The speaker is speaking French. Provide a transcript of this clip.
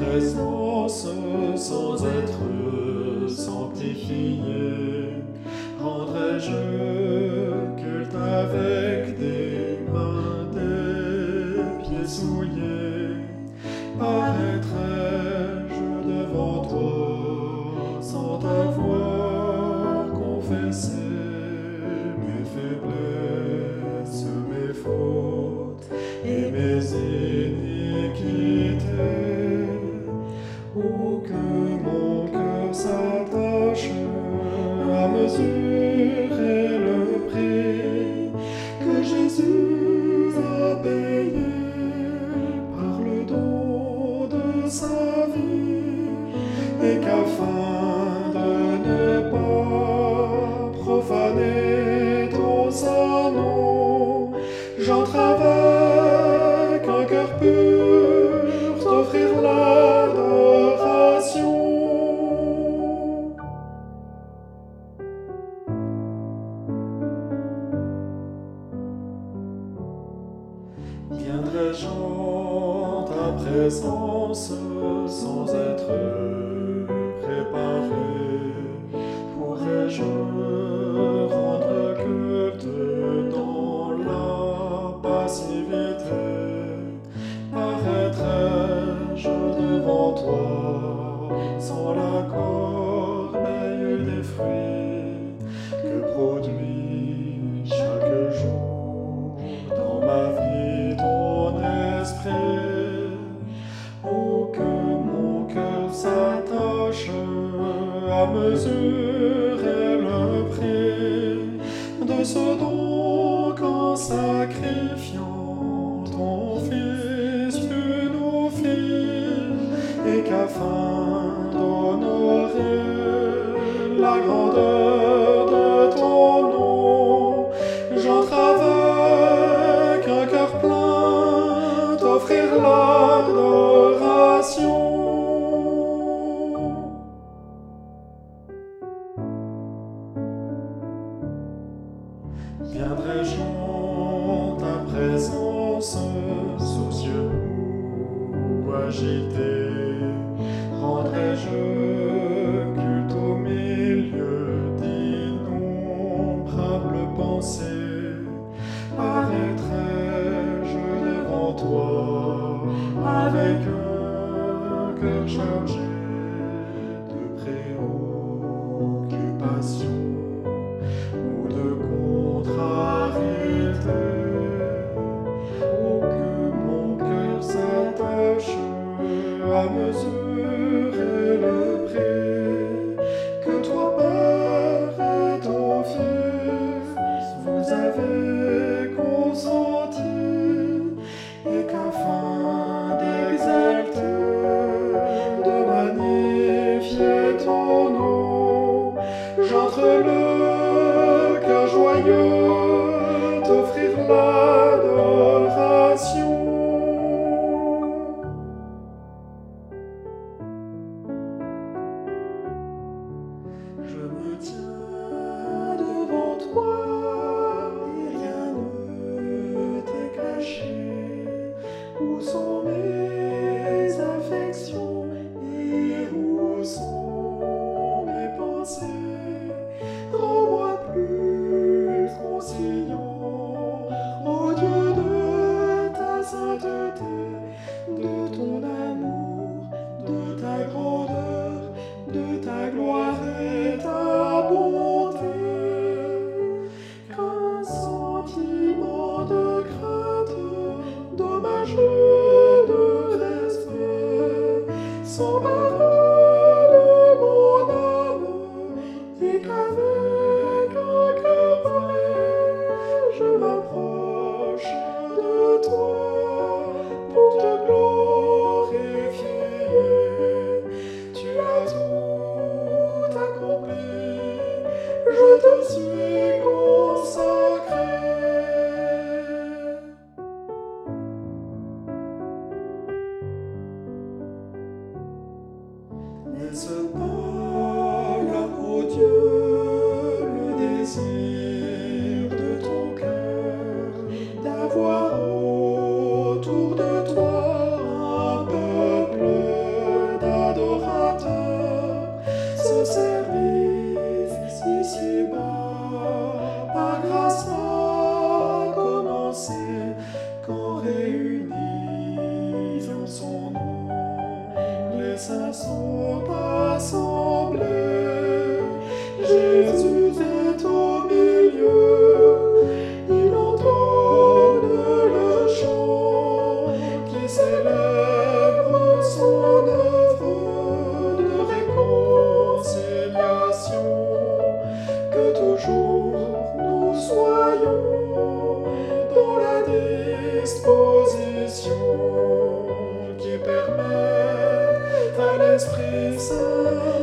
présence sans être sanctifié. Rendrai-je culte avec des mains, des pieds souillés. Mesurer le prix que Jésus a payé par le don de sa vie et qu'afin Viendrai-je en ta présence sans être préparé. Pourrais-je rendre culte dans la passivité? Paraîtrai-je devant toi sans la corbeille des fruits? À mesurer le prix de ce don qu'en sacrifiant ton Fils tu nous fis et qu'afin agité. Rendrai-je culte au milieu d'innombrables pensées? Paraîtrai-je devant toi avec un cœur chargé? Lord. se sont assemblés. Jésus est au milieu, il entonne le chant qui célèbre son œuvre de réconciliation. Que toujours nous soyons dans la disposition. So.